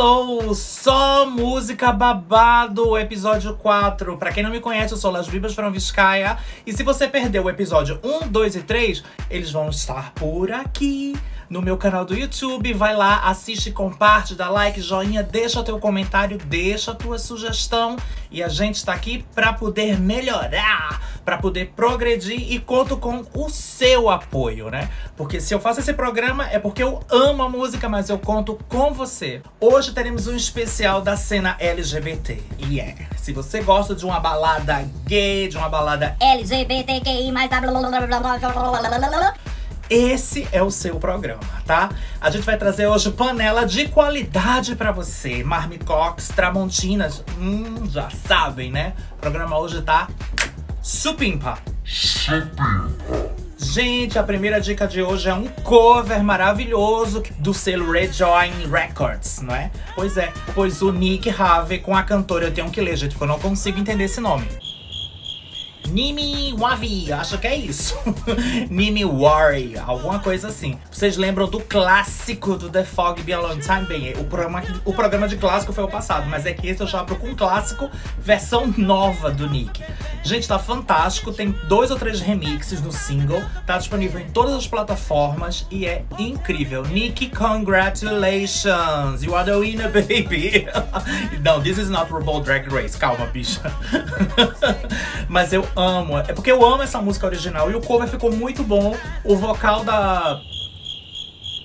Hello! Só música babado, episódio 4. Pra quem não me conhece, eu sou Las Vibas Franviscaia. E se você perdeu o episódio 1, 2 e 3, eles vão estar por aqui no meu canal do YouTube. Vai lá, assiste, comparte, dá like, joinha, deixa teu comentário, deixa tua sugestão. E a gente tá aqui pra poder melhorar, pra poder progredir e conto com o seu apoio, né? Porque se eu faço esse programa é porque eu amo a música, mas eu conto com você. Hoje teremos um especial da cena LGBT. E yeah. é, se você gosta de uma balada gay, de uma balada LGBTQI mais esse é o seu programa, tá? A gente vai trazer hoje panela de qualidade para você. Marmicox, Tramontinas, hum, já sabem, né? O programa hoje tá supimpa. Supimpa. Gente, a primeira dica de hoje é um cover maravilhoso do selo Rejoin Records, não é? Pois é, pois o Nick Have com a cantora, eu tenho que ler, gente, porque eu não consigo entender esse nome. Nimi Wavi, acho que é isso. Nimi Worry, alguma coisa assim. Vocês lembram do clássico do The Fog Be a Long Time? Bem, o programa, o programa de clássico foi o passado, mas é que esse eu já abro com um clássico, versão nova do Nick. Gente, tá fantástico, tem dois ou três remixes no single, tá disponível em todas as plataformas e é incrível. Nick, congratulations! You are the winner, baby! Não, this is not RuPaul Drag Race, calma, bicha. mas eu amo. É porque eu amo essa música original e o cover ficou muito bom. O vocal da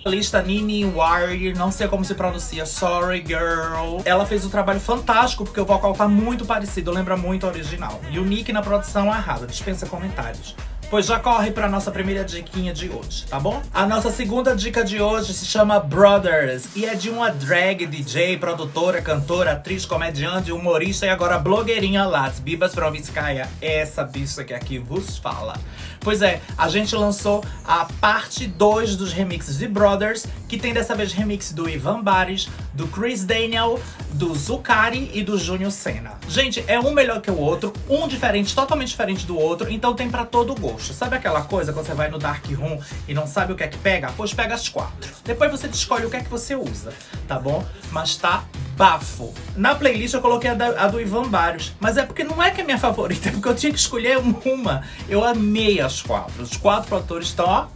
lista Nini Wire, não sei como se pronuncia, Sorry Girl. Ela fez um trabalho fantástico porque o vocal tá muito parecido, lembra muito o original. E o Nick na produção arrasa, dispensa comentários. Pois já corre para nossa primeira diquinha de hoje, tá bom? A nossa segunda dica de hoje se chama Brothers e é de uma drag DJ, produtora, cantora, atriz, comediante, humorista e agora blogueirinha Las Bibas Provinskaya. Essa bicha que aqui vos fala. Pois é, a gente lançou a parte 2 dos remixes de Brothers, que tem dessa vez remix do Ivan Bares, do Chris Daniel, do Zucari e do Júnior Senna. Gente, é um melhor que o outro, um diferente, totalmente diferente do outro, então tem para todo gosto. Sabe aquela coisa quando você vai no Dark Room e não sabe o que é que pega? Pois pega as quatro. Depois você escolhe o que é que você usa, tá bom? Mas tá bafo. Na playlist eu coloquei a, da, a, do Ivan Barrios, mas é porque não é que é minha favorita, é porque eu tinha que escolher uma. Eu amei as quatro. Os quatro produtores estão, ó,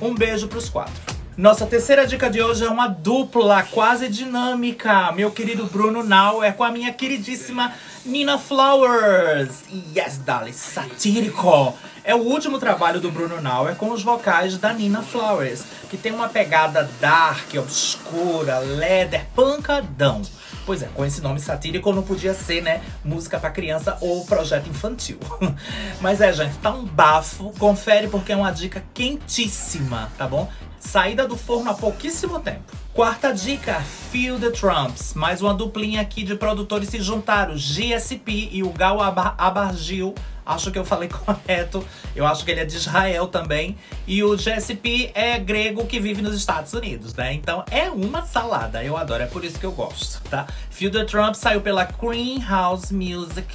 um beijo pros quatro. Nossa terceira dica de hoje é uma dupla quase dinâmica. Meu querido Bruno Nau é com a minha queridíssima Nina Flowers. Yes, Dali, satírico. É o último trabalho do Bruno Nauer com os vocais da Nina Flowers, que tem uma pegada dark, obscura, leather, pancadão. Pois é, com esse nome satírico não podia ser, né, música para criança ou projeto infantil. Mas é, gente, tá um bafo. Confere porque é uma dica quentíssima, tá bom? Saída do forno há pouquíssimo tempo. Quarta dica, Feel the Trumps. Mais uma duplinha aqui de produtores se juntaram, GSP e o Gal Abargil Acho que eu falei correto. Eu acho que ele é de Israel também. E o GSP é grego que vive nos Estados Unidos, né? Então é uma salada. Eu adoro, é por isso que eu gosto, tá? Feel the Trump saiu pela Green House Music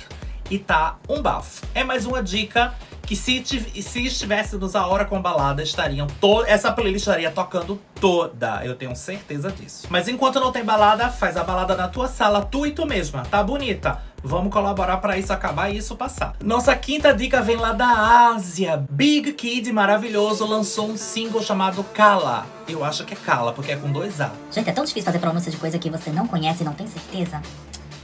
e tá um bafo. É mais uma dica que se, se estivéssemos a hora com balada, estariam to essa playlist estaria tocando toda. Eu tenho certeza disso. Mas enquanto não tem balada, faz a balada na tua sala, tu e tu mesma, tá bonita? Vamos colaborar para isso acabar e isso passar. Nossa quinta dica vem lá da Ásia. Big Kid maravilhoso lançou um single chamado Kala. Eu acho que é Kala, porque é com dois A. Gente, é tão difícil fazer pronúncia de coisa que você não conhece e não tem certeza.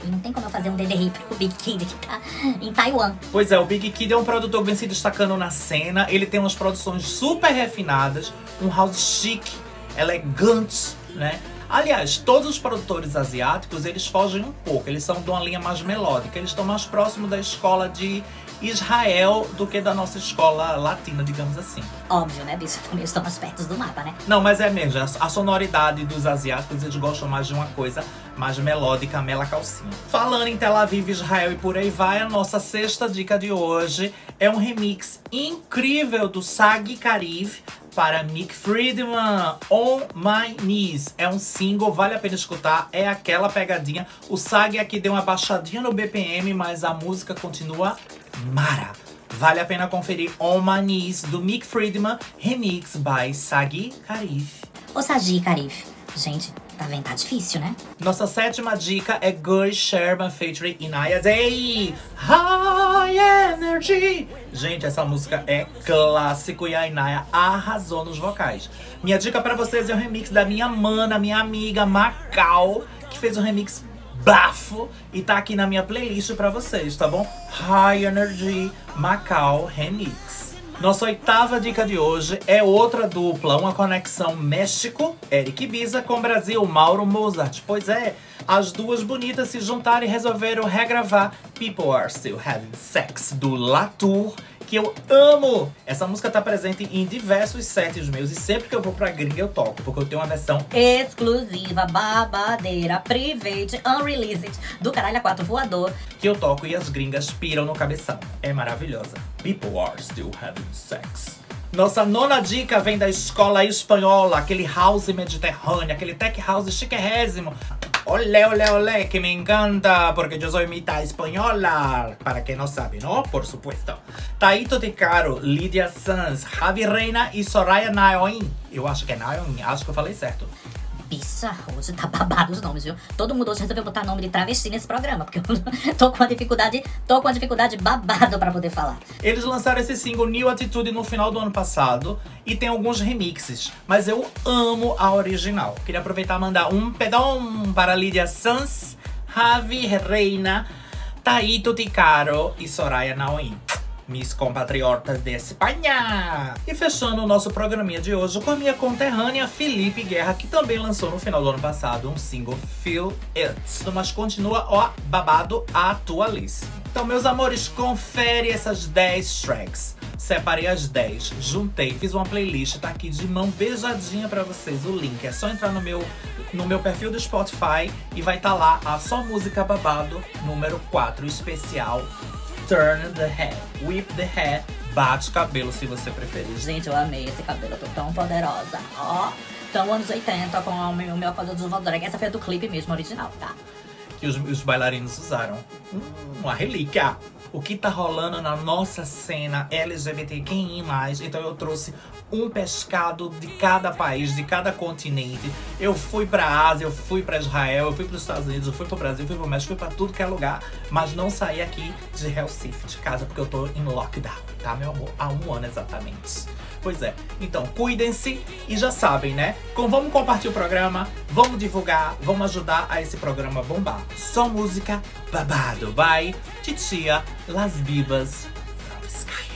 Não tem como eu fazer um DDR pro Big Kid que tá em Taiwan. Pois é, o Big Kid é um produtor que vem se destacando na cena. Ele tem umas produções super refinadas, um house chique, elegante, né? Aliás, todos os produtores asiáticos, eles fogem um pouco. Eles são de uma linha mais melódica. Eles estão mais próximos da escola de Israel do que da nossa escola latina, digamos assim. Óbvio, né, bicho? Também estão mais perto do mapa, né? Não, mas é mesmo. A sonoridade dos asiáticos, eles gostam mais de uma coisa mais melódica, mela calcinha. Falando em Tel Aviv, Israel e por aí vai, a nossa sexta dica de hoje é um remix incrível do Sag Kariv para Nick Friedman, On My Knees. É um single, vale a pena escutar, é aquela pegadinha. O Sag aqui deu uma baixadinha no BPM, mas a música continua mara. Vale a pena conferir On My Knees, do Nick Friedman, remix by Sagi Karif. Ô Sagi Karif, gente, Vendo? Tá difícil, né? Nossa sétima dica é Guy Sherman featuring Inaya Day. High Energy. Gente, essa música é clássico e a Inaya arrasou nos vocais. Minha dica pra vocês é o remix da minha mana, minha amiga Macau, que fez um remix bafo e tá aqui na minha playlist pra vocês, tá bom? High Energy Macau Remix. Nossa oitava dica de hoje é outra dupla, uma conexão México, Eric Ibiza, com Brasil, Mauro Mozart. Pois é, as duas bonitas se juntaram e resolveram regravar People Are Still Having Sex, do Latour, que eu amo! Essa música tá presente em diversos sets meus e sempre que eu vou pra gringa eu toco, porque eu tenho uma versão Exclusiva, babadeira, private, unreleased, do caralho a quatro voador. que eu toco e as gringas piram no cabeção. É maravilhosa. People are still having sex. Nossa nona dica vem da escola espanhola, aquele house mediterrâneo, aquele tech house chiquérrimo. Olé, olé, olé, que me encanta, porque eu sou mitad espanhola. Para quem não sabe, não? Por supuesto. Taito Ticaro, Lydia Sanz, Javi Reina e Soraya Naoin. Eu acho que é Naoin, acho que eu falei certo. Hoje tá babado os nomes, viu? Todo mundo hoje resolveu botar nome de travesti nesse programa, porque eu tô com uma dificuldade, tô com uma dificuldade babado pra poder falar. Eles lançaram esse single New Attitude no final do ano passado e tem alguns remixes, mas eu amo a original. Queria aproveitar e mandar um pedão para Lydia Sanz, Javi Reina, Taito Ticaro e Soraya Naoin. Mis compatriotas de Espanha! E fechando o nosso programinha de hoje com a minha conterrânea Felipe Guerra, que também lançou no final do ano passado um single Feel It. Mas continua, ó, babado atualíssimo. Então, meus amores, confere essas 10 tracks. Separei as 10, juntei, fiz uma playlist, tá aqui de mão beijadinha pra vocês. O link é só entrar no meu, no meu perfil do Spotify e vai estar lá a só música babado número 4, especial Turn the Head, Whip the Hair, bate cabelo se você preferir. Gente, eu amei esse cabelo, eu tô tão poderosa. Ó, então anos 80 com o meu, meu coisa do Drag. Essa foi do clipe mesmo, original, tá? que os, os bailarinos usaram. Hum, uma relíquia. O que tá rolando na nossa cena LGBTQI+, então eu trouxe um pescado de cada país, de cada continente. Eu fui pra Ásia, eu fui pra Israel, eu fui pros Estados Unidos, eu fui pro Brasil, eu fui pro México, fui pra tudo que é lugar. Mas não saí aqui de Recife, de casa, porque eu tô em lockdown, tá, meu amor? Há um ano exatamente. Pois é. Então, cuidem-se e já sabem, né? Com, vamos compartilhar o programa, vamos divulgar, vamos ajudar a esse programa bombar. Só música babado. Vai, titia, Las Bibas from Sky.